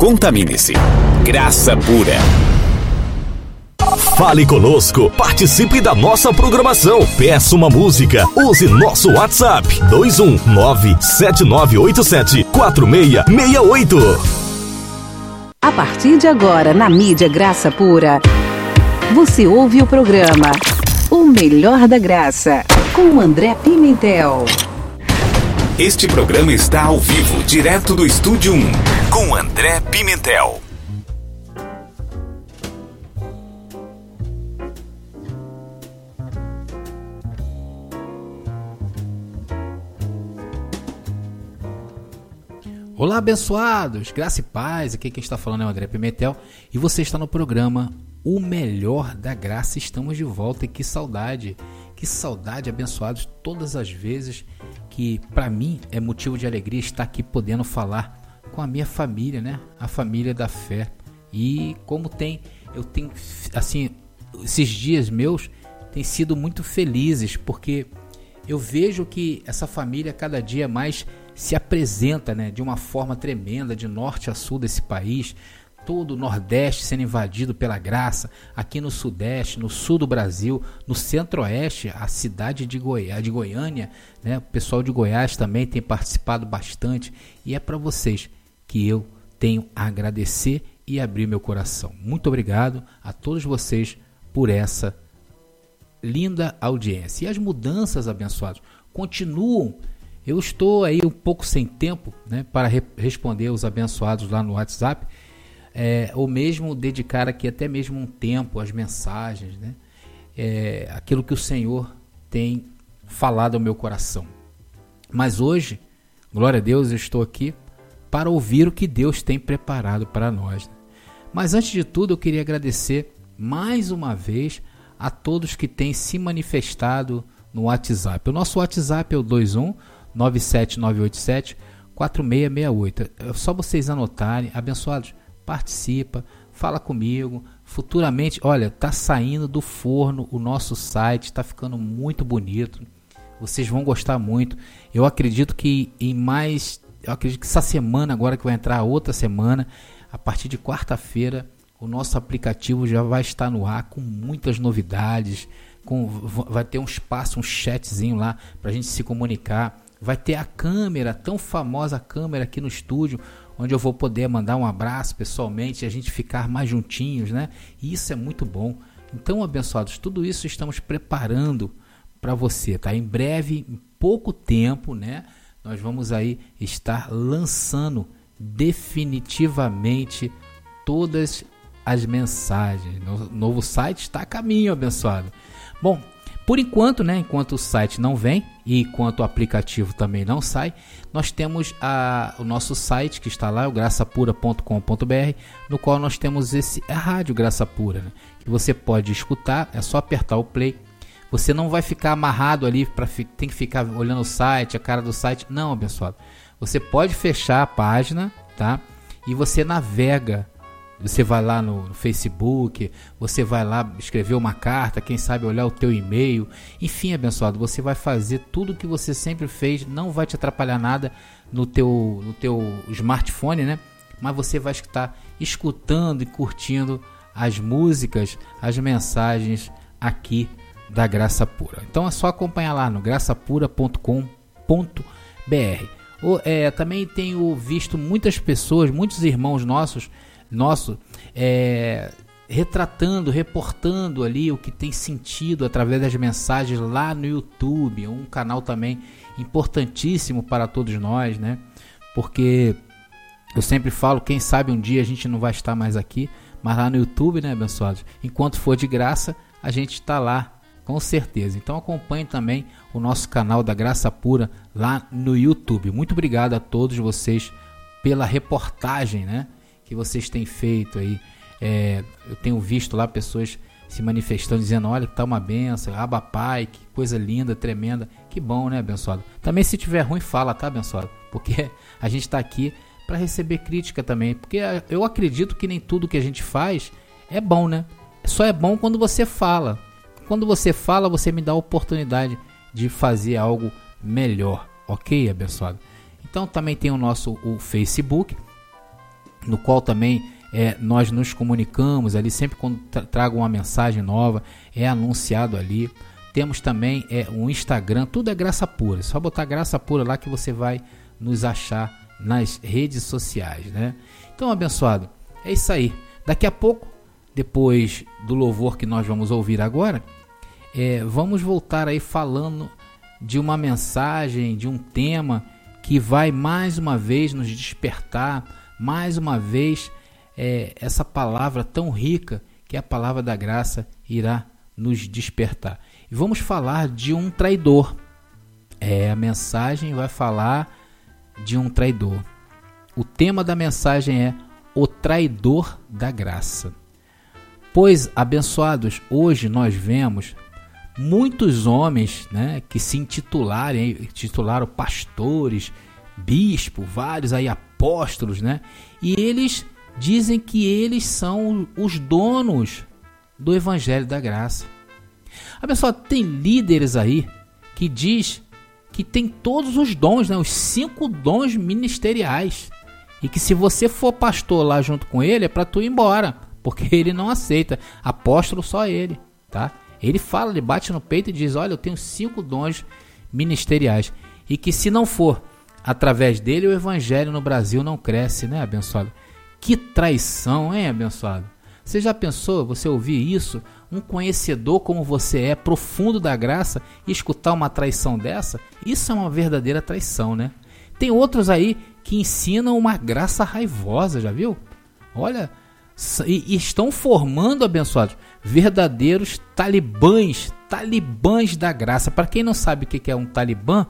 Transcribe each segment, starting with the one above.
Contamine-se. Graça pura. Fale conosco, participe da nossa programação, peça uma música, use nosso WhatsApp 21979874668. A partir de agora, na mídia Graça Pura, você ouve o programa O Melhor da Graça, com o André Pimentel. Este programa está ao vivo, direto do Estúdio 1, com André Pimentel. Olá, abençoados! Graça e paz. Aqui quem está falando é o André Pimentel e você está no programa O Melhor da Graça. Estamos de volta e que saudade! Que saudade, abençoados, todas as vezes que para mim é motivo de alegria estar aqui podendo falar com a minha família, né? A família da fé. E como tem, eu tenho assim, esses dias meus têm sido muito felizes porque eu vejo que essa família cada dia mais se apresenta né, de uma forma tremenda, de norte a sul desse país, todo o Nordeste sendo invadido pela graça, aqui no Sudeste, no sul do Brasil, no Centro-Oeste, a cidade de, Goi de Goiânia, né, o pessoal de Goiás também tem participado bastante, e é para vocês que eu tenho a agradecer e abrir meu coração. Muito obrigado a todos vocês por essa linda audiência. E as mudanças abençoadas continuam eu estou aí um pouco sem tempo né, para re responder os abençoados lá no WhatsApp, é, ou mesmo dedicar aqui até mesmo um tempo às mensagens, né, é, aquilo que o Senhor tem falado ao meu coração. Mas hoje, glória a Deus, eu estou aqui para ouvir o que Deus tem preparado para nós. Mas antes de tudo, eu queria agradecer mais uma vez a todos que têm se manifestado no WhatsApp. O nosso WhatsApp é o 21 97987 4668. É só vocês anotarem, abençoados, participa, fala comigo. Futuramente, olha, tá saindo do forno o nosso site, está ficando muito bonito. Vocês vão gostar muito. Eu acredito que em mais, eu acredito que essa semana agora que vai entrar outra semana, a partir de quarta-feira, o nosso aplicativo já vai estar no ar com muitas novidades, com vai ter um espaço, um chatzinho lá para a gente se comunicar vai ter a câmera, tão famosa câmera aqui no estúdio, onde eu vou poder mandar um abraço pessoalmente e a gente ficar mais juntinhos, né? E isso é muito bom. Então, abençoados, tudo isso estamos preparando para você, tá? Em breve, em pouco tempo, né? Nós vamos aí estar lançando definitivamente todas as mensagens. O novo site está a caminho, abençoado. Bom, por enquanto, né, enquanto o site não vem e enquanto o aplicativo também não sai, nós temos a, o nosso site que está lá, o graçapura.com.br, no qual nós temos esse a rádio Graça Pura, né, que você pode escutar, é só apertar o play. Você não vai ficar amarrado ali para tem que ficar olhando o site, a cara do site. Não, abençoado. Você pode fechar a página, tá? E você navega você vai lá no, Facebook, você vai lá escrever uma carta, quem sabe olhar o teu e-mail. Enfim, abençoado, você vai fazer tudo o que você sempre fez, não vai te atrapalhar nada no teu, no teu smartphone, né? Mas você vai estar escutando e curtindo as músicas, as mensagens aqui da Graça Pura. Então é só acompanhar lá no graçapura.com.br. É, também tenho visto muitas pessoas, muitos irmãos nossos nosso é, retratando, reportando ali o que tem sentido através das mensagens lá no YouTube, um canal também importantíssimo para todos nós, né? Porque eu sempre falo, quem sabe um dia a gente não vai estar mais aqui, mas lá no YouTube, né, abençoados? Enquanto for de graça, a gente está lá, com certeza. Então acompanhe também o nosso canal da Graça Pura lá no YouTube. Muito obrigado a todos vocês pela reportagem, né? que vocês têm feito aí. É, eu tenho visto lá pessoas se manifestando, dizendo: olha, que tá uma benção, aba pai, que coisa linda, tremenda. Que bom, né, abençoado? Também se tiver ruim, fala, tá, abençoado? Porque a gente está aqui para receber crítica também. Porque eu acredito que nem tudo que a gente faz é bom, né? Só é bom quando você fala. Quando você fala, você me dá a oportunidade de fazer algo melhor, ok, abençoado? Então também tem o nosso o Facebook no qual também é, nós nos comunicamos ali, sempre quando tra trago uma mensagem nova, é anunciado ali. Temos também é, um Instagram, tudo é graça pura. É só botar graça pura lá que você vai nos achar nas redes sociais, né? Então, abençoado, é isso aí. Daqui a pouco, depois do louvor que nós vamos ouvir agora, é, vamos voltar aí falando de uma mensagem, de um tema que vai mais uma vez nos despertar, mais uma vez é, essa palavra tão rica que a palavra da graça irá nos despertar. E vamos falar de um traidor. É, a mensagem vai falar de um traidor. O tema da mensagem é o traidor da graça. Pois, abençoados, hoje nós vemos muitos homens né, que se intitularem, titularam pastores, bispo, vários aí apóstolos, né? E eles dizem que eles são os donos do evangelho da graça. Abençoado, tem líderes aí que diz que tem todos os dons, né, os cinco dons ministeriais. E que se você for pastor lá junto com ele, é para tu ir embora, porque ele não aceita. Apóstolo só ele, tá? Ele fala, ele bate no peito e diz: Olha, eu tenho cinco dons ministeriais. E que se não for através dele, o evangelho no Brasil não cresce, né, abençoado? Que traição, hein, abençoado? Você já pensou, você ouvir isso? Um conhecedor como você é, profundo da graça, e escutar uma traição dessa? Isso é uma verdadeira traição, né? Tem outros aí que ensinam uma graça raivosa, já viu? Olha, e, estão formando, abençoados, verdadeiros talibãs, talibãs da graça. Para quem não sabe o que é um talibã,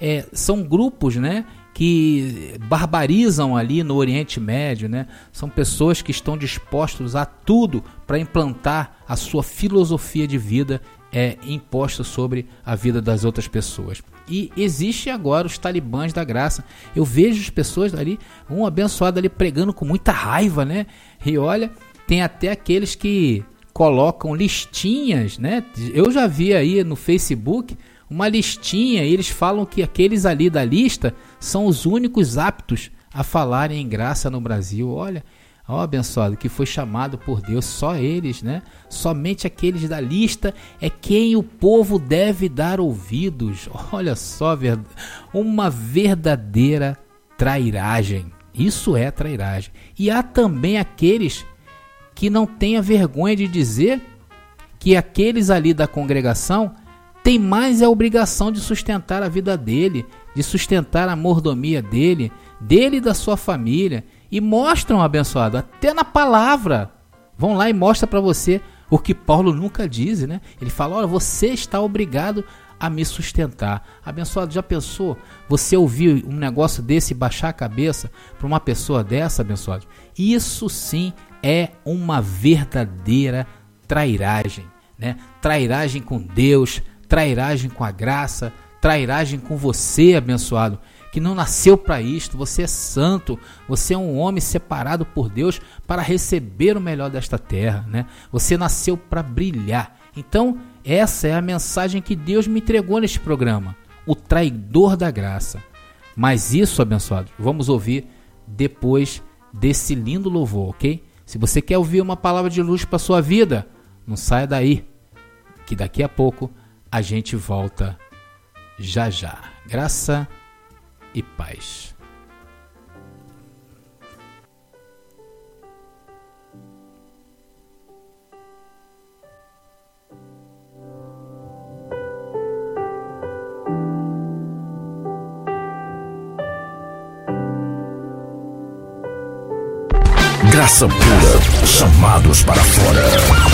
é, são grupos, né? que barbarizam ali no Oriente Médio, né? São pessoas que estão dispostos a tudo para implantar a sua filosofia de vida é imposta sobre a vida das outras pessoas. E existe agora os talibãs da graça. Eu vejo as pessoas ali, um abençoado ali pregando com muita raiva, né? E olha, tem até aqueles que colocam listinhas, né? Eu já vi aí no Facebook uma listinha e eles falam que aqueles ali da lista são os únicos aptos a falarem em graça no Brasil. Olha, ó abençoado, que foi chamado por Deus, só eles, né? Somente aqueles da lista é quem o povo deve dar ouvidos. Olha só, uma verdadeira trairagem. Isso é trairagem. E há também aqueles que não têm a vergonha de dizer que aqueles ali da congregação tem mais a obrigação de sustentar a vida dele, de sustentar a mordomia dele, dele e da sua família. E mostram, abençoado, até na palavra. Vão lá e mostra para você o que Paulo nunca diz, né? Ele fala: olha, você está obrigado a me sustentar. Abençoado, já pensou você ouvir um negócio desse e baixar a cabeça para uma pessoa dessa, abençoado? Isso sim é uma verdadeira trairagem, né? Trairagem com Deus, trairagem com a graça, trairagem com você, abençoado, que não nasceu para isto. Você é santo, você é um homem separado por Deus para receber o melhor desta terra, né? Você nasceu para brilhar. Então, essa é a mensagem que Deus me entregou neste programa, o traidor da graça. Mas isso, abençoado, vamos ouvir depois desse lindo louvor, ok? Se você quer ouvir uma palavra de luz para sua vida, não saia daí, que daqui a pouco a gente volta já já. Graça e paz. Graça pura, chamados para fora.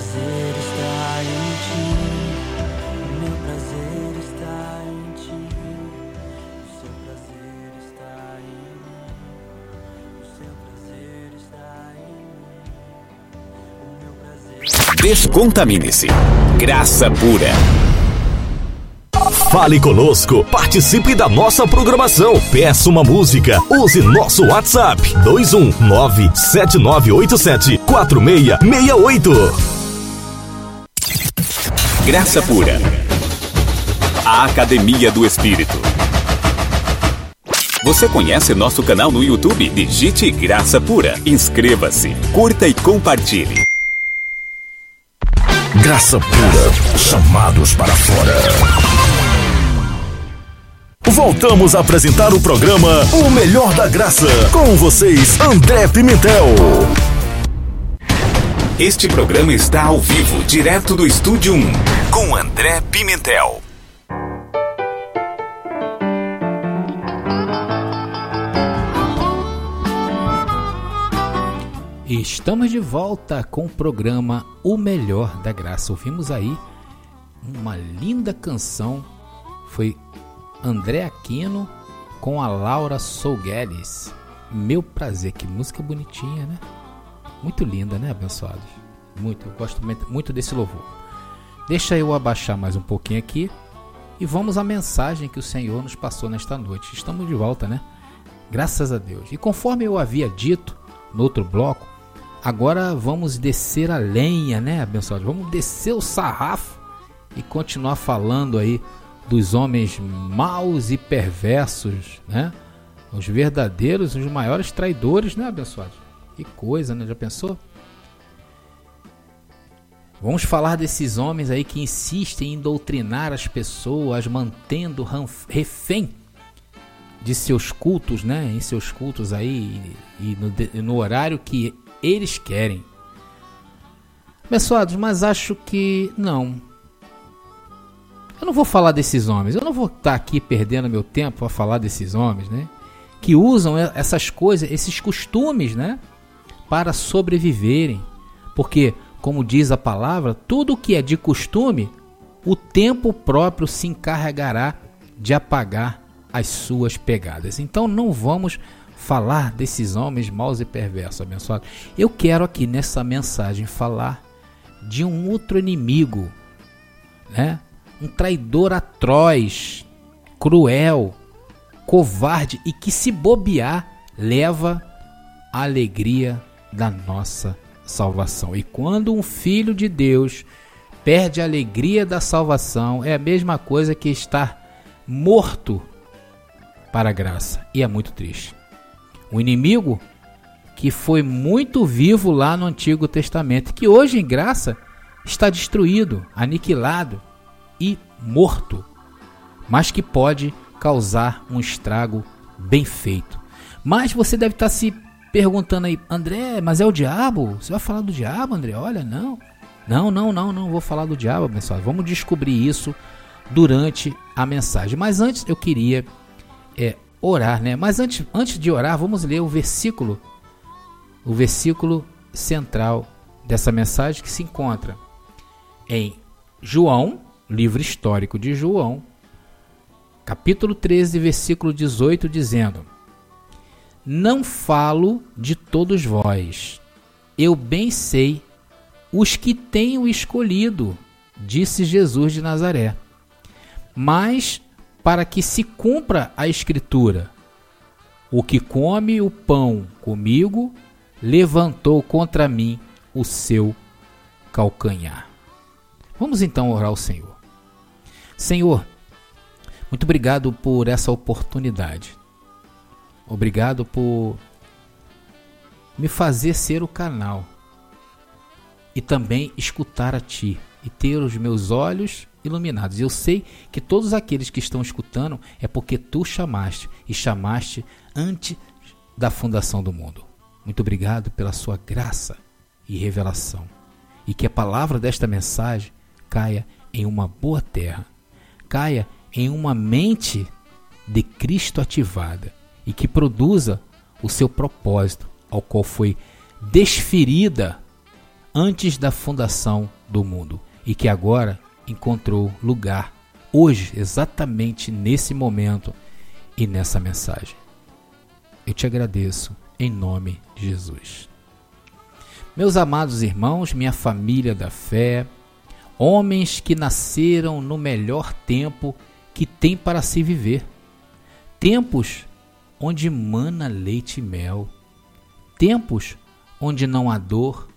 prazer está em ti. Meu prazer está em ti. O seu prazer está em mim. O seu prazer está em mim. O meu prazer. Descontamine-se. Graça pura. Fale conosco, participe da nossa programação, peça uma música, use nosso WhatsApp 219 7987 4668. Graça pura. A Academia do Espírito. Você conhece nosso canal no YouTube? Digite Graça Pura. Inscreva-se, curta e compartilhe. Graça pura, chamados para fora. Voltamos a apresentar o programa O Melhor da Graça. Com vocês, André Pimentel. Este programa está ao vivo, direto do Estúdio 1, com André Pimentel. Estamos de volta com o programa O Melhor da Graça. Ouvimos aí uma linda canção, foi André Aquino com a Laura Sougueles. Meu prazer, que música bonitinha, né? Muito linda, né, abençoados? Muito, eu gosto muito desse louvor. Deixa eu abaixar mais um pouquinho aqui e vamos à mensagem que o Senhor nos passou nesta noite. Estamos de volta, né? Graças a Deus. E conforme eu havia dito no outro bloco, Agora vamos descer a lenha, né, abençoado? Vamos descer o sarrafo e continuar falando aí dos homens maus e perversos, né? Os verdadeiros, os maiores traidores, né, abençoado? Que coisa, né? Já pensou? Vamos falar desses homens aí que insistem em doutrinar as pessoas, mantendo refém de seus cultos, né? Em seus cultos aí e no, no horário que eles querem. Abençoados, mas acho que não. Eu não vou falar desses homens. Eu não vou estar aqui perdendo meu tempo a falar desses homens, né? Que usam essas coisas, esses costumes, né? Para sobreviverem. Porque, como diz a palavra, tudo que é de costume, o tempo próprio se encarregará de apagar as suas pegadas. Então não vamos falar desses homens maus e perversos, abençoados. Eu quero aqui nessa mensagem falar de um outro inimigo, né? Um traidor atroz, cruel, covarde e que se bobear leva a alegria da nossa salvação. E quando um filho de Deus perde a alegria da salvação, é a mesma coisa que estar morto para a graça. E é muito triste. O inimigo que foi muito vivo lá no Antigo Testamento, que hoje, em graça, está destruído, aniquilado e morto, mas que pode causar um estrago bem feito. Mas você deve estar se perguntando aí, André, mas é o diabo? Você vai falar do diabo, André? Olha, não. Não, não, não, não vou falar do diabo, pessoal. Vamos descobrir isso durante a mensagem. Mas antes eu queria é, orar, né? Mas antes, antes de orar, vamos ler o versículo, o versículo central dessa mensagem que se encontra em João, livro histórico de João, capítulo 13, versículo 18, dizendo: Não falo de todos vós, eu bem sei os que tenho escolhido, disse Jesus de Nazaré. Mas para que se cumpra a Escritura. O que come o pão comigo levantou contra mim o seu calcanhar. Vamos então orar ao Senhor. Senhor, muito obrigado por essa oportunidade. Obrigado por me fazer ser o canal e também escutar a Ti e ter os meus olhos iluminados. Eu sei que todos aqueles que estão escutando é porque tu chamaste e chamaste antes da fundação do mundo. Muito obrigado pela sua graça e revelação. E que a palavra desta mensagem caia em uma boa terra, caia em uma mente de Cristo ativada e que produza o seu propósito, ao qual foi desferida antes da fundação do mundo e que agora encontrou lugar hoje, exatamente nesse momento e nessa mensagem. Eu te agradeço em nome de Jesus. Meus amados irmãos, minha família da fé, homens que nasceram no melhor tempo que tem para se viver. Tempos onde mana leite e mel. Tempos onde não há dor.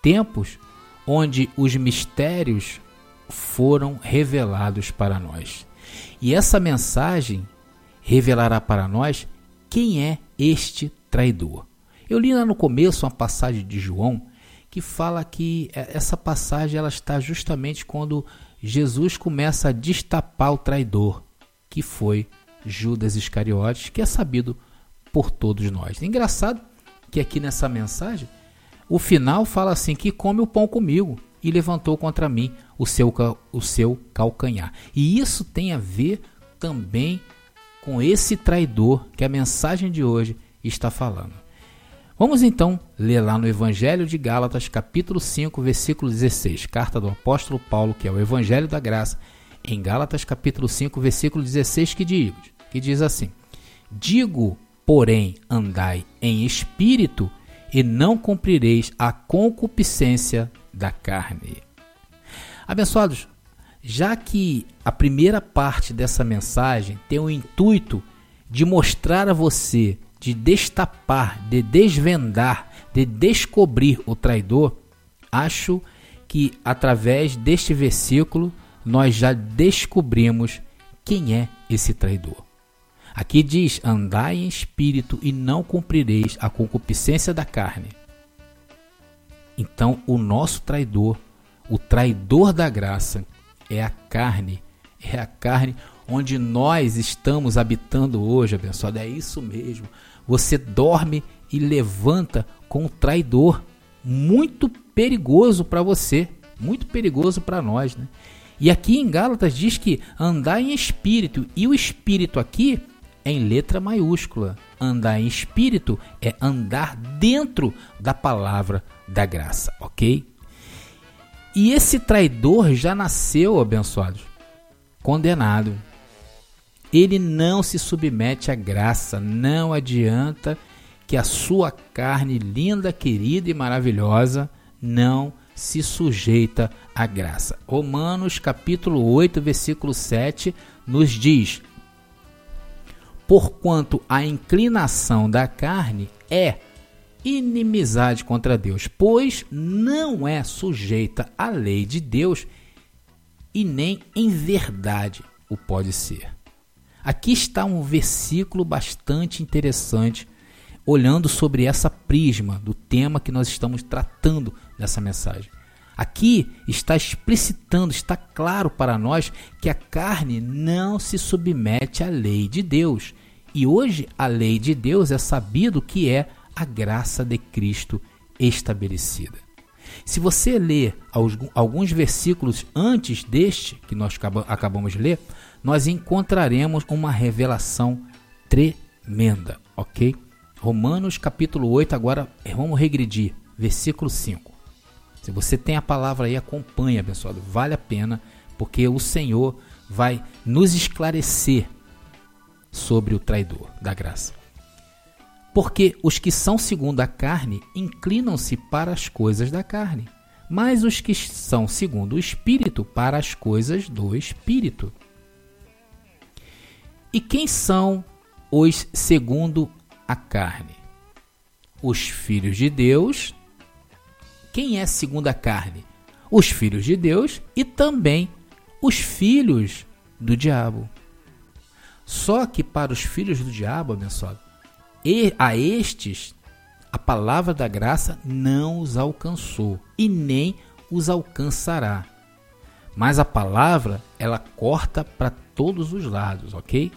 Tempos onde os mistérios foram revelados para nós. E essa mensagem revelará para nós quem é este traidor. Eu li lá no começo uma passagem de João que fala que é, essa passagem ela está justamente quando Jesus começa a destapar o traidor, que foi Judas Iscariotes, que é sabido por todos nós. Engraçado que aqui nessa mensagem, o final fala assim: que come o pão comigo e levantou contra mim o seu, o seu calcanhar. E isso tem a ver também com esse traidor que a mensagem de hoje está falando. Vamos então ler lá no Evangelho de Gálatas, capítulo 5, versículo 16, carta do apóstolo Paulo, que é o Evangelho da Graça, em Gálatas, capítulo 5, versículo 16, que diz, que diz assim: Digo, porém, andai em espírito e não cumprireis a concupiscência da carne. Abençoados, já que a primeira parte dessa mensagem tem o intuito de mostrar a você de destapar, de desvendar, de descobrir o traidor, acho que através deste versículo nós já descobrimos quem é esse traidor. Aqui diz: andai em espírito e não cumprireis a concupiscência da carne. Então, o nosso traidor, o traidor da graça, é a carne, é a carne onde nós estamos habitando hoje, abençoado. É isso mesmo. Você dorme e levanta com um traidor muito perigoso para você, muito perigoso para nós, né? E aqui em Gálatas diz que andar em espírito, e o espírito aqui em letra maiúscula. Andar em espírito é andar dentro da palavra da graça, ok? E esse traidor já nasceu, abençoados, condenado ele não se submete à graça, não adianta que a sua carne linda, querida e maravilhosa não se sujeita à graça. Romanos capítulo 8, versículo 7 nos diz: Porquanto a inclinação da carne é inimizade contra Deus, pois não é sujeita à lei de Deus e nem em verdade o pode ser. Aqui está um versículo bastante interessante, olhando sobre essa prisma do tema que nós estamos tratando nessa mensagem. Aqui está explicitando, está claro para nós que a carne não se submete à lei de Deus. E hoje a lei de Deus é sabido que é a graça de Cristo estabelecida. Se você ler alguns versículos antes deste que nós acabamos de ler, nós encontraremos uma revelação tremenda, ok? Romanos capítulo 8, agora vamos regredir, versículo 5. Se você tem a palavra aí, acompanhe, abençoado. Vale a pena, porque o Senhor vai nos esclarecer sobre o traidor da graça. Porque os que são segundo a carne inclinam-se para as coisas da carne, mas os que são segundo o Espírito para as coisas do Espírito. E quem são os segundo a carne? Os filhos de Deus. Quem é segundo a carne? Os filhos de Deus e também os filhos do diabo. Só que para os filhos do diabo, abençoado, e a estes a palavra da graça não os alcançou e nem os alcançará. Mas a palavra, ela corta para todos os lados, ok?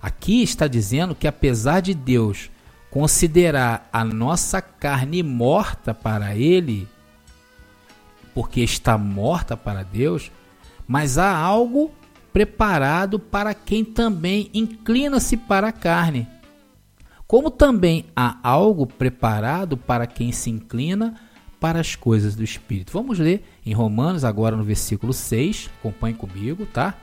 Aqui está dizendo que apesar de Deus considerar a nossa carne morta para Ele, porque está morta para Deus, mas há algo preparado para quem também inclina-se para a carne. Como também há algo preparado para quem se inclina para as coisas do Espírito. Vamos ler em Romanos, agora no versículo 6, acompanhe comigo, tá?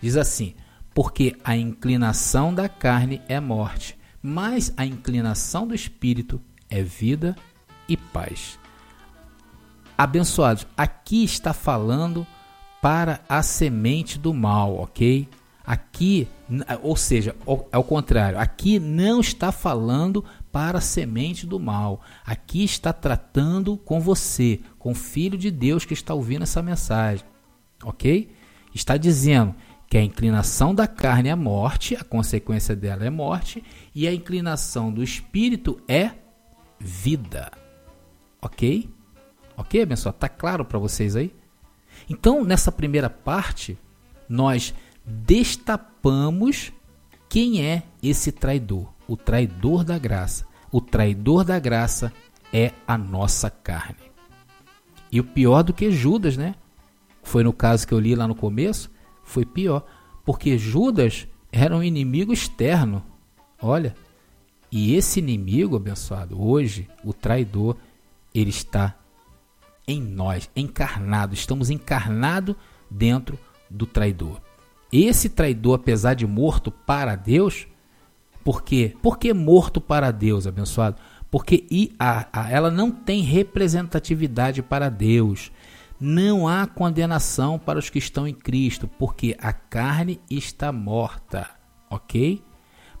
Diz assim: porque a inclinação da carne é morte, mas a inclinação do espírito é vida e paz. abençoados, aqui está falando para a semente do mal, ok? Aqui, ou seja, é o contrário, aqui não está falando para a semente do mal. Aqui está tratando com você, com o filho de Deus que está ouvindo essa mensagem. Ok? Está dizendo que a inclinação da carne é morte, a consequência dela é morte, e a inclinação do espírito é vida. Ok? Ok, abençoado? Está claro para vocês aí? Então, nessa primeira parte, nós destapamos quem é esse traidor o traidor da graça. O traidor da graça é a nossa carne. E o pior do que Judas, né? Foi no caso que eu li lá no começo, foi pior, porque Judas era um inimigo externo. Olha, e esse inimigo abençoado, hoje, o traidor, ele está em nós, encarnado. Estamos encarnados dentro do traidor. Esse traidor, apesar de morto para Deus, por quê? Porque morto para Deus, abençoado. Porque a, ela não tem representatividade para Deus. Não há condenação para os que estão em Cristo, porque a carne está morta, ok?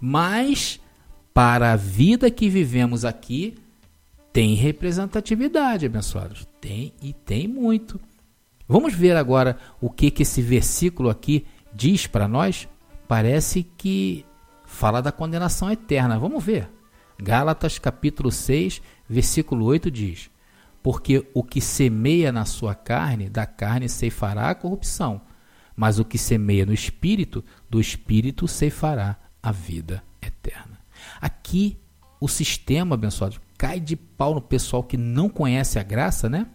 Mas para a vida que vivemos aqui, tem representatividade, abençoados. Tem e tem muito. Vamos ver agora o que, que esse versículo aqui diz para nós? Parece que fala da condenação eterna. Vamos ver. Gálatas capítulo 6, versículo 8 diz: Porque o que semeia na sua carne, da carne ceifará a corrupção, mas o que semeia no espírito, do espírito ceifará a vida eterna. Aqui o sistema, abençoado, cai de pau no pessoal que não conhece a graça, né?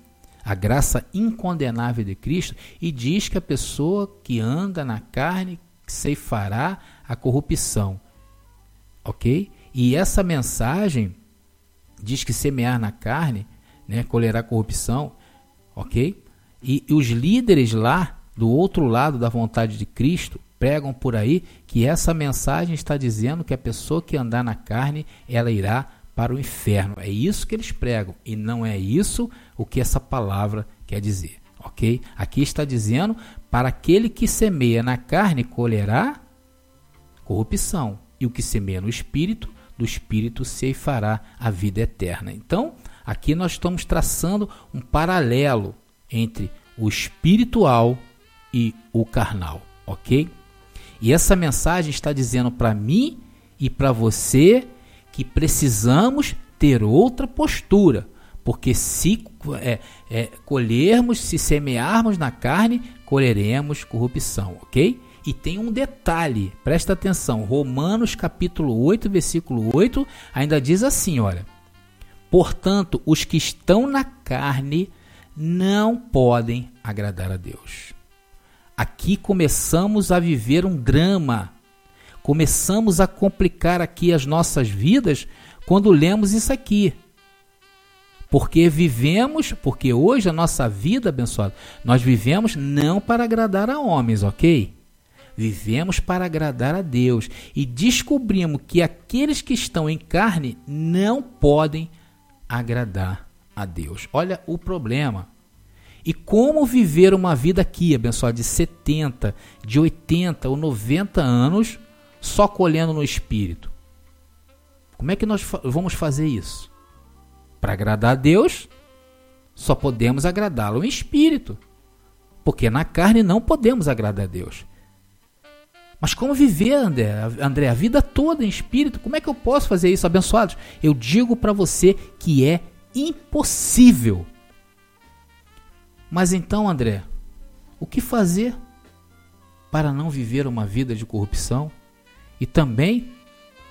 A graça incondenável de Cristo e diz que a pessoa que anda na carne ceifará a corrupção ok? E essa mensagem diz que semear na carne, né, colherá corrupção, ok? E, e os líderes lá, do outro lado da vontade de Cristo, pregam por aí que essa mensagem está dizendo que a pessoa que andar na carne, ela irá para o inferno. É isso que eles pregam e não é isso o que essa palavra quer dizer, ok? Aqui está dizendo para aquele que semeia na carne colherá corrupção e o que semeia no espírito, do espírito se fará a vida eterna. Então, aqui nós estamos traçando um paralelo entre o espiritual e o carnal, ok? E essa mensagem está dizendo para mim e para você que precisamos ter outra postura, porque se é, é, colhermos, se semearmos na carne, colheremos corrupção, ok? E tem um detalhe, presta atenção, Romanos capítulo 8, versículo 8, ainda diz assim, olha: Portanto, os que estão na carne não podem agradar a Deus. Aqui começamos a viver um drama. Começamos a complicar aqui as nossas vidas quando lemos isso aqui. Porque vivemos, porque hoje a nossa vida, abençoada, nós vivemos não para agradar a homens, ok? Vivemos para agradar a Deus e descobrimos que aqueles que estão em carne não podem agradar a Deus. Olha o problema. E como viver uma vida aqui, abençoado, de 70, de 80 ou 90 anos só colhendo no espírito? Como é que nós vamos fazer isso? Para agradar a Deus, só podemos agradá-lo em espírito. Porque na carne não podemos agradar a Deus. Mas como viver, André, André, a vida toda em espírito? Como é que eu posso fazer isso, abençoados? Eu digo para você que é impossível. Mas então, André, o que fazer para não viver uma vida de corrupção e também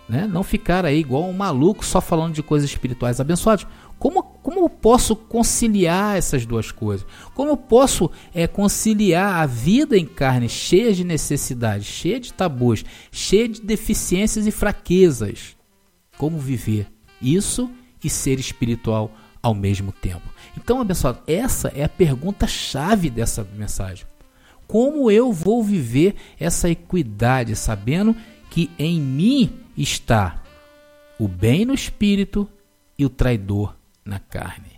né, não ficar aí igual um maluco só falando de coisas espirituais abençoados? Como, como eu posso conciliar essas duas coisas? Como eu posso é, conciliar a vida em carne cheia de necessidades, cheia de tabus, cheia de deficiências e fraquezas? Como viver isso e ser espiritual ao mesmo tempo? Então, abençoado, essa é a pergunta chave dessa mensagem. Como eu vou viver essa equidade, sabendo que em mim está o bem no espírito e o traidor na carne.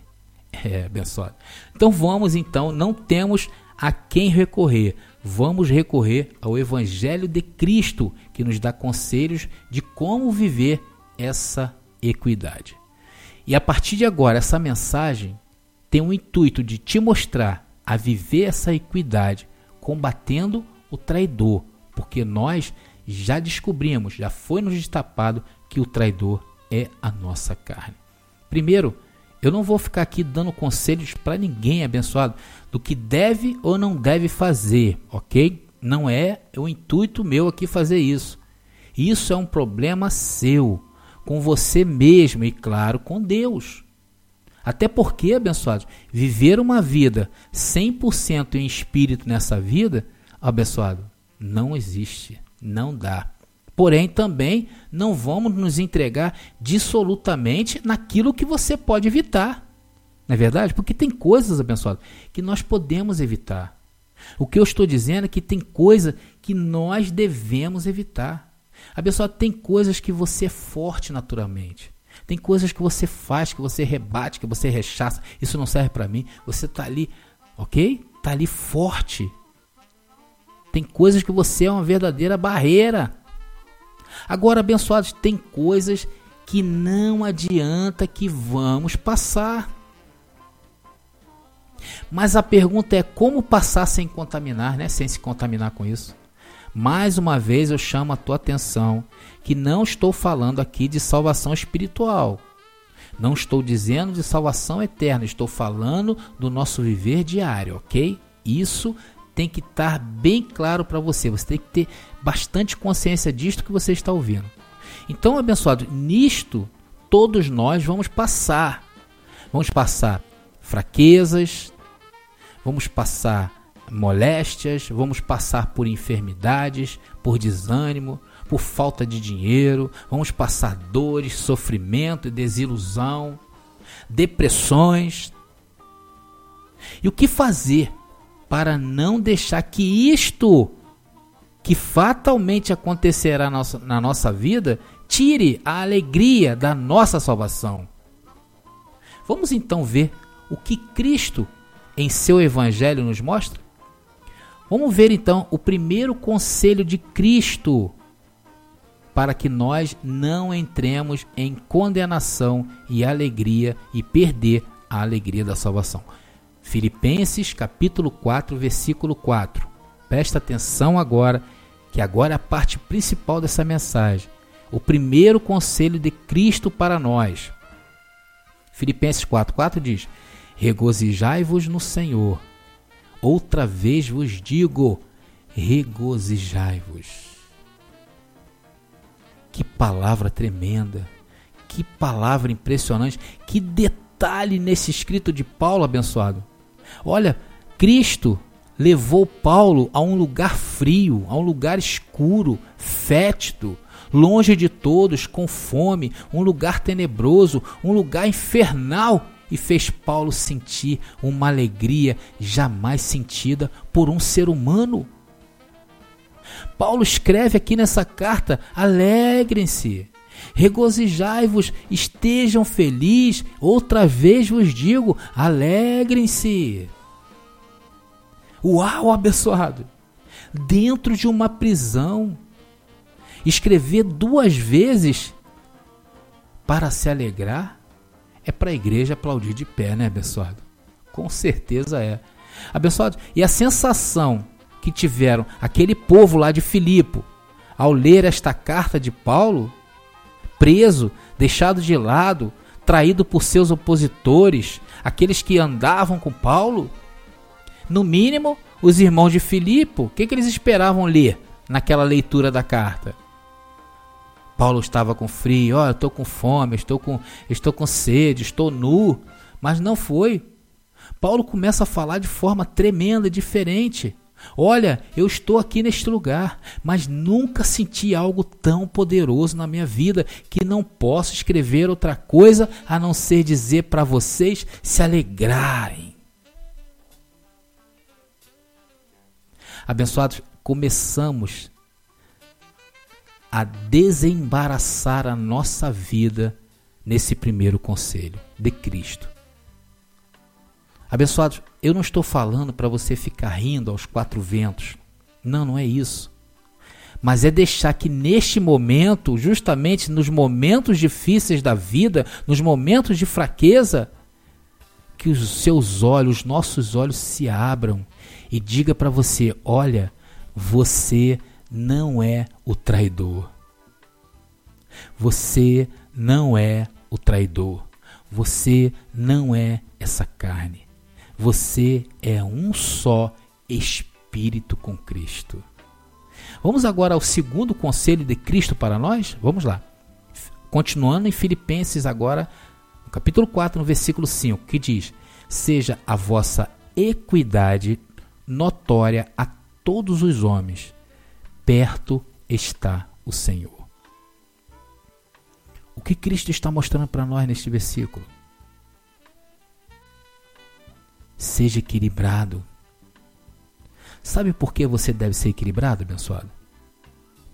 É, abençoado. Então vamos então, não temos a quem recorrer. Vamos recorrer ao Evangelho de Cristo, que nos dá conselhos de como viver essa equidade. E a partir de agora, essa mensagem tem o intuito de te mostrar a viver essa equidade, combatendo o traidor, porque nós já descobrimos, já foi nos destapado que o traidor é a nossa carne. Primeiro, eu não vou ficar aqui dando conselhos para ninguém abençoado do que deve ou não deve fazer, ok? Não é o intuito meu aqui fazer isso. Isso é um problema seu, com você mesmo e, claro, com Deus. Até porque, abençoados, viver uma vida 100% em espírito nessa vida, abençoado, não existe, não dá. Porém, também não vamos nos entregar dissolutamente naquilo que você pode evitar. Não é verdade? Porque tem coisas, abençoado, que nós podemos evitar. O que eu estou dizendo é que tem coisa que nós devemos evitar. Abençoado, tem coisas que você é forte naturalmente. Tem coisas que você faz, que você rebate, que você rechaça. Isso não serve para mim. Você está ali, ok? Está ali forte. Tem coisas que você é uma verdadeira barreira. Agora, abençoados, tem coisas que não adianta que vamos passar. Mas a pergunta é como passar sem contaminar, né? Sem se contaminar com isso. Mais uma vez eu chamo a tua atenção que não estou falando aqui de salvação espiritual. Não estou dizendo de salvação eterna, estou falando do nosso viver diário, ok? Isso tem que estar bem claro para você. Você tem que ter bastante consciência disto que você está ouvindo. Então, abençoado, nisto todos nós vamos passar. Vamos passar fraquezas, vamos passar moléstias, vamos passar por enfermidades, por desânimo, por falta de dinheiro, vamos passar dores, sofrimento e desilusão, depressões. E o que fazer para não deixar que isto que fatalmente acontecerá na nossa, vida tire a alegria da nossa salvação. Vamos então ver o que Cristo em seu evangelho nos mostra? Vamos ver então o primeiro conselho de Cristo para que nós não entremos em condenação e alegria e perder a alegria da salvação. Filipenses capítulo 4, versículo 4. Presta atenção agora, que agora é a parte principal dessa mensagem. O primeiro conselho de Cristo para nós. Filipenses 4, 4 diz: Regozijai-vos no Senhor. Outra vez vos digo: regozijai-vos. Que palavra tremenda, que palavra impressionante, que detalhe nesse escrito de Paulo abençoado. Olha, Cristo levou Paulo a um lugar frio, a um lugar escuro, fétido, longe de todos, com fome, um lugar tenebroso, um lugar infernal, e fez Paulo sentir uma alegria jamais sentida por um ser humano. Paulo escreve aqui nessa carta: alegrem-se, regozijai-vos, estejam felizes. Outra vez vos digo: alegrem-se. Uau, abençoado! Dentro de uma prisão, escrever duas vezes para se alegrar é para a igreja aplaudir de pé, né, abençoado? Com certeza é. Abençoado, e a sensação que tiveram aquele povo lá de Filipe ao ler esta carta de Paulo preso, deixado de lado, traído por seus opositores, aqueles que andavam com Paulo? No mínimo, os irmãos de Filipe, o que, que eles esperavam ler naquela leitura da carta? Paulo estava com frio, eu estou com fome, estou com, estou com sede, estou nu, mas não foi. Paulo começa a falar de forma tremenda, diferente. Olha, eu estou aqui neste lugar, mas nunca senti algo tão poderoso na minha vida que não posso escrever outra coisa a não ser dizer para vocês se alegrarem. Abençoados, começamos a desembaraçar a nossa vida nesse primeiro conselho de Cristo. Abençoados, eu não estou falando para você ficar rindo aos quatro ventos. Não, não é isso. Mas é deixar que neste momento, justamente nos momentos difíceis da vida, nos momentos de fraqueza, que os seus olhos, nossos olhos se abram e diga para você: olha, você não é o traidor. Você não é o traidor. Você não é essa carne. Você é um só espírito com Cristo. Vamos agora ao segundo conselho de Cristo para nós? Vamos lá. Continuando em Filipenses agora, no capítulo 4, no versículo 5, que diz: Seja a vossa equidade notória a todos os homens. Perto está o Senhor. O que Cristo está mostrando para nós neste versículo? Seja equilibrado. Sabe por que você deve ser equilibrado, abençoado?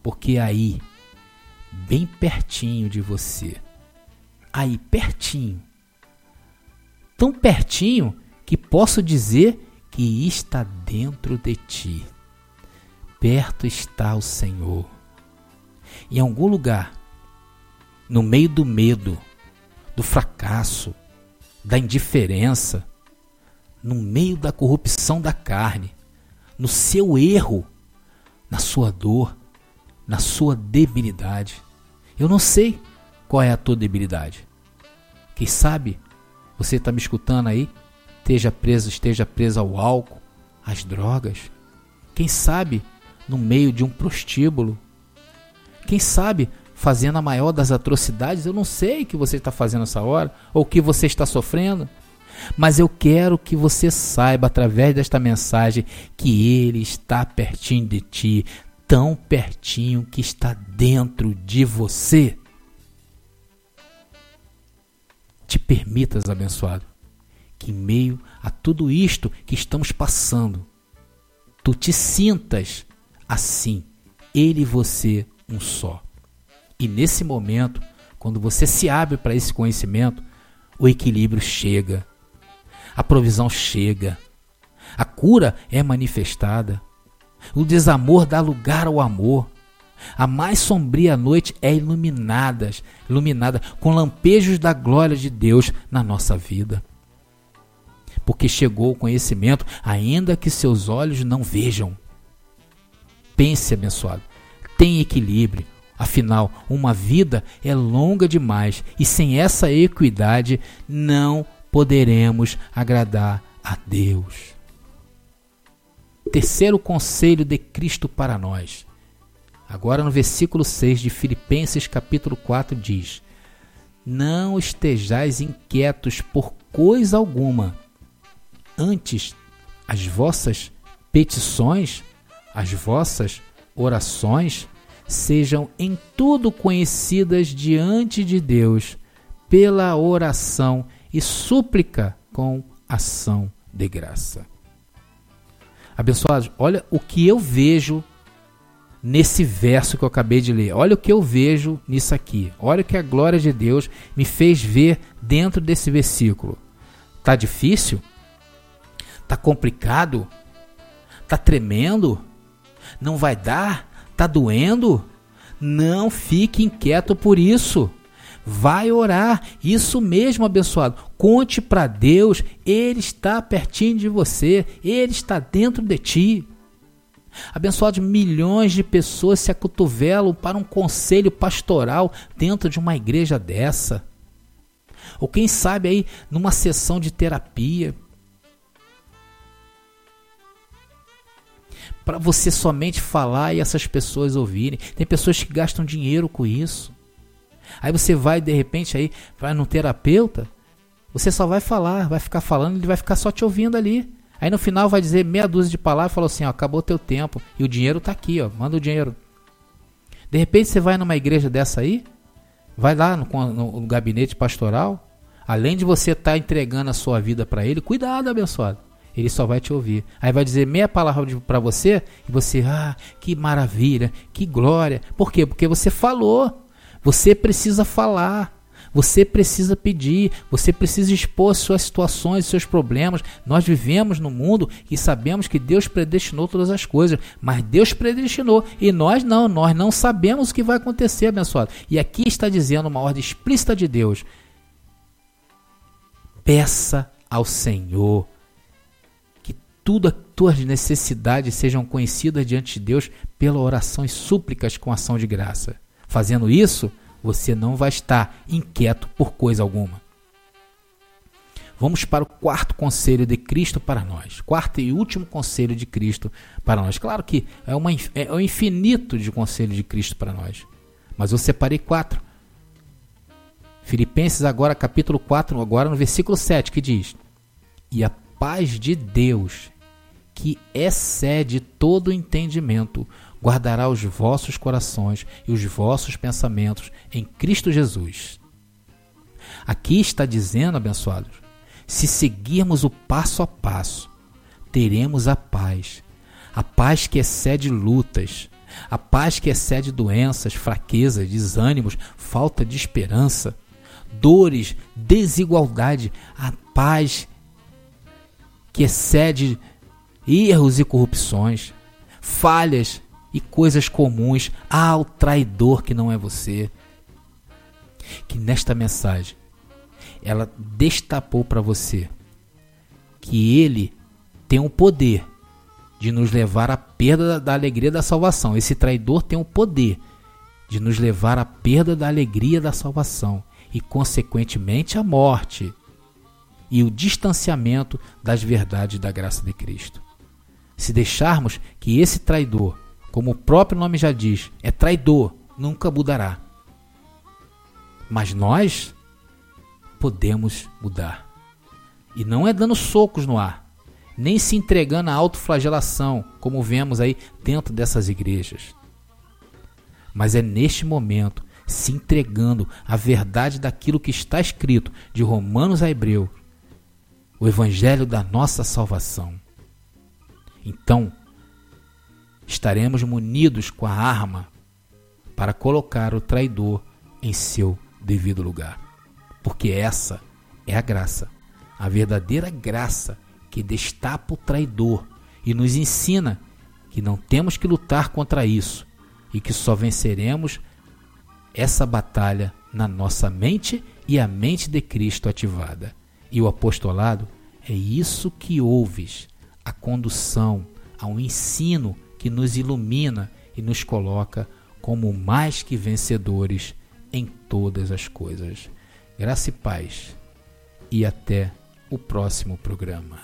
Porque aí, bem pertinho de você, aí pertinho, tão pertinho que posso dizer que está dentro de ti. Perto está o Senhor. Em algum lugar, no meio do medo, do fracasso, da indiferença, no meio da corrupção da carne, no seu erro, na sua dor, na sua debilidade. Eu não sei qual é a tua debilidade. Quem sabe você está me escutando aí esteja preso, esteja preso ao álcool, às drogas. Quem sabe no meio de um prostíbulo. Quem sabe fazendo a maior das atrocidades. Eu não sei o que você está fazendo essa hora ou o que você está sofrendo. Mas eu quero que você saiba através desta mensagem que Ele está pertinho de ti, tão pertinho que está dentro de você. Te permitas, abençoado, que em meio a tudo isto que estamos passando, tu te sintas assim, ele e você um só. E nesse momento, quando você se abre para esse conhecimento, o equilíbrio chega, a provisão chega, a cura é manifestada, o desamor dá lugar ao amor. A mais sombria noite é iluminada, iluminada com lampejos da glória de Deus na nossa vida porque chegou o conhecimento, ainda que seus olhos não vejam. Pense, abençoado, tem equilíbrio. Afinal, uma vida é longa demais e sem essa equidade não poderemos agradar a Deus. Terceiro conselho de Cristo para nós. Agora no versículo 6 de Filipenses capítulo 4 diz: Não estejais inquietos por coisa alguma, Antes, as vossas petições, as vossas orações, sejam em tudo conhecidas diante de Deus pela oração súplica com ação de graça. Abençoados, olha o que eu vejo nesse verso que eu acabei de ler. Olha o que eu vejo nisso aqui. Olha o que a glória de Deus me fez ver dentro desse versículo. Tá difícil? Tá complicado? Tá tremendo? Não vai dar? Tá doendo? Não fique inquieto por isso. Vai orar, isso mesmo, abençoado. Conte para Deus, Ele está pertinho de você, Ele está dentro de ti. Abençoado, milhões de pessoas se acotovelam para um conselho pastoral dentro de uma igreja dessa. Ou quem sabe aí numa sessão de terapia. para você somente falar e essas pessoas ouvirem. Tem pessoas que gastam dinheiro com isso. Aí você vai de repente aí vai no terapeuta, você só vai falar, vai ficar falando, ele vai ficar só te ouvindo ali. Aí no final vai dizer meia dúzia de palavras falou assim, ó, acabou teu tempo e o dinheiro tá aqui, ó, manda o dinheiro. De repente você vai numa igreja dessa aí, vai lá no, no, no gabinete pastoral, além de você estar tá entregando a sua vida para ele, cuidado, abençoado ele só vai te ouvir. Aí vai dizer meia palavra para você e você, ah, que maravilha, que glória. Por quê? Porque você falou. Você precisa falar. Você precisa pedir, você precisa expor suas situações, seus problemas. Nós vivemos no mundo e sabemos que Deus predestinou todas as coisas, mas Deus predestinou e nós não, nós não sabemos o que vai acontecer, abençoado. E aqui está dizendo uma ordem explícita de Deus: peça ao Senhor que tudo as tuas necessidades sejam conhecidas diante de Deus pela oração e súplicas com ação de graça. Fazendo isso, você não vai estar inquieto por coisa alguma. Vamos para o quarto conselho de Cristo para nós. Quarto e último conselho de Cristo para nós. Claro que é, uma, é o infinito de conselho de Cristo para nós. Mas eu separei quatro. Filipenses agora, capítulo 4, agora no versículo 7, que diz: E a paz de Deus, que excede todo entendimento, guardará os vossos corações e os vossos pensamentos em Cristo Jesus. Aqui está dizendo, abençoados, se seguirmos o passo a passo, teremos a paz, a paz que excede lutas, a paz que excede doenças, fraquezas, desânimos, falta de esperança, dores, desigualdade, a paz que excede erros e corrupções, falhas e coisas comuns ao traidor que não é você. Que nesta mensagem ela destapou para você que ele tem o poder de nos levar à perda da alegria da salvação. Esse traidor tem o poder de nos levar à perda da alegria da salvação e, consequentemente, à morte e o distanciamento das verdades da graça de Cristo. Se deixarmos que esse traidor como o próprio nome já diz, é traidor, nunca mudará. Mas nós podemos mudar. E não é dando socos no ar, nem se entregando à autoflagelação, como vemos aí dentro dessas igrejas. Mas é neste momento, se entregando à verdade daquilo que está escrito de Romanos a Hebreu, o evangelho da nossa salvação. Então, estaremos munidos com a arma para colocar o traidor em seu devido lugar. Porque essa é a graça, a verdadeira graça que destapa o traidor e nos ensina que não temos que lutar contra isso e que só venceremos essa batalha na nossa mente e a mente de Cristo ativada. E o apostolado é isso que ouves, a condução, ao ensino que nos ilumina e nos coloca como mais que vencedores em todas as coisas. Graça e paz, e até o próximo programa.